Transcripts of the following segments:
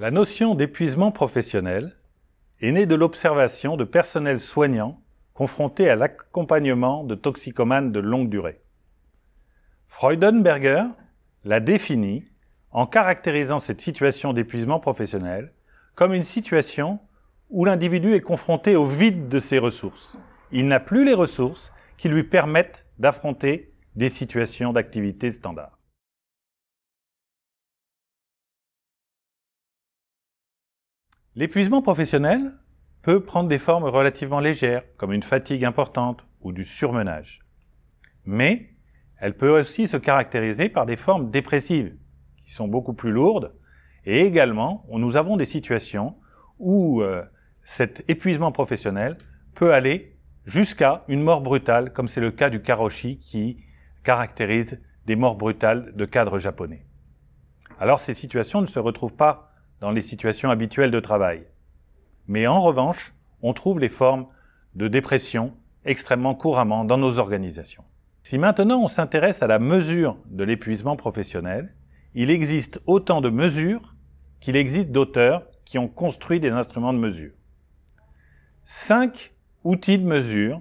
La notion d'épuisement professionnel est née de l'observation de personnels soignants confrontés à l'accompagnement de toxicomanes de longue durée. Freudenberger l'a défini en caractérisant cette situation d'épuisement professionnel comme une situation où l'individu est confronté au vide de ses ressources. Il n'a plus les ressources qui lui permettent d'affronter des situations d'activité standard. L'épuisement professionnel peut prendre des formes relativement légères, comme une fatigue importante ou du surmenage. Mais elle peut aussi se caractériser par des formes dépressives, qui sont beaucoup plus lourdes, et également, nous avons des situations où euh, cet épuisement professionnel peut aller jusqu'à une mort brutale, comme c'est le cas du karoshi qui caractérise des morts brutales de cadres japonais. Alors ces situations ne se retrouvent pas dans les situations habituelles de travail. Mais en revanche, on trouve les formes de dépression extrêmement couramment dans nos organisations. Si maintenant on s'intéresse à la mesure de l'épuisement professionnel, il existe autant de mesures qu'il existe d'auteurs qui ont construit des instruments de mesure. Cinq outils de mesure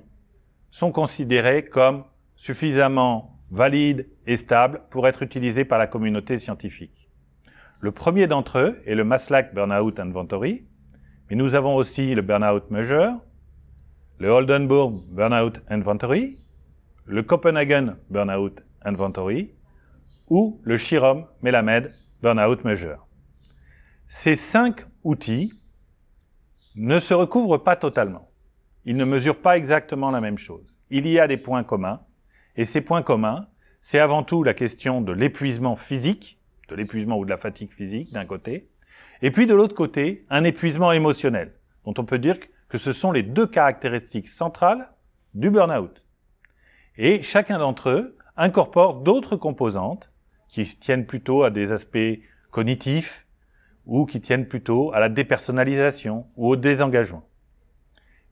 sont considérés comme suffisamment valides et stables pour être utilisés par la communauté scientifique. Le premier d'entre eux est le Maslach Burnout Inventory, mais nous avons aussi le Burnout Measure, le Oldenburg Burnout Inventory, le Copenhagen Burnout Inventory ou le Chirom Melamed Burnout Measure. Ces cinq outils ne se recouvrent pas totalement. Ils ne mesurent pas exactement la même chose. Il y a des points communs, et ces points communs, c'est avant tout la question de l'épuisement physique, de l'épuisement ou de la fatigue physique d'un côté, et puis de l'autre côté, un épuisement émotionnel, dont on peut dire que ce sont les deux caractéristiques centrales du burn-out. Et chacun d'entre eux incorpore d'autres composantes qui tiennent plutôt à des aspects cognitifs ou qui tiennent plutôt à la dépersonnalisation ou au désengagement.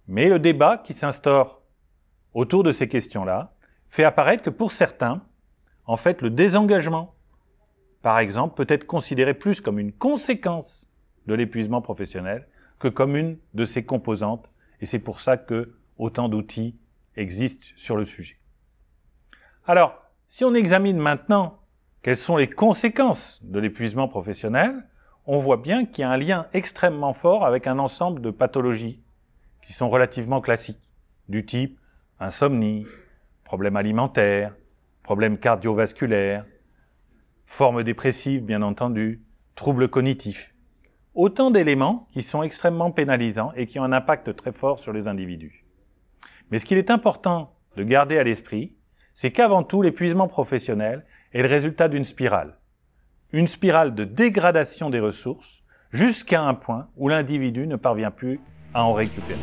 Mais le débat qui s'instaure autour de ces questions-là fait apparaître que pour certains, en fait, le désengagement par exemple, peut être considéré plus comme une conséquence de l'épuisement professionnel que comme une de ses composantes, et c'est pour ça que autant d'outils existent sur le sujet. Alors, si on examine maintenant quelles sont les conséquences de l'épuisement professionnel, on voit bien qu'il y a un lien extrêmement fort avec un ensemble de pathologies qui sont relativement classiques, du type insomnie, problèmes alimentaires, problèmes cardiovasculaires, forme dépressive bien entendu, troubles cognitifs. Autant d'éléments qui sont extrêmement pénalisants et qui ont un impact très fort sur les individus. Mais ce qu'il est important de garder à l'esprit, c'est qu'avant tout, l'épuisement professionnel est le résultat d'une spirale. Une spirale de dégradation des ressources jusqu'à un point où l'individu ne parvient plus à en récupérer.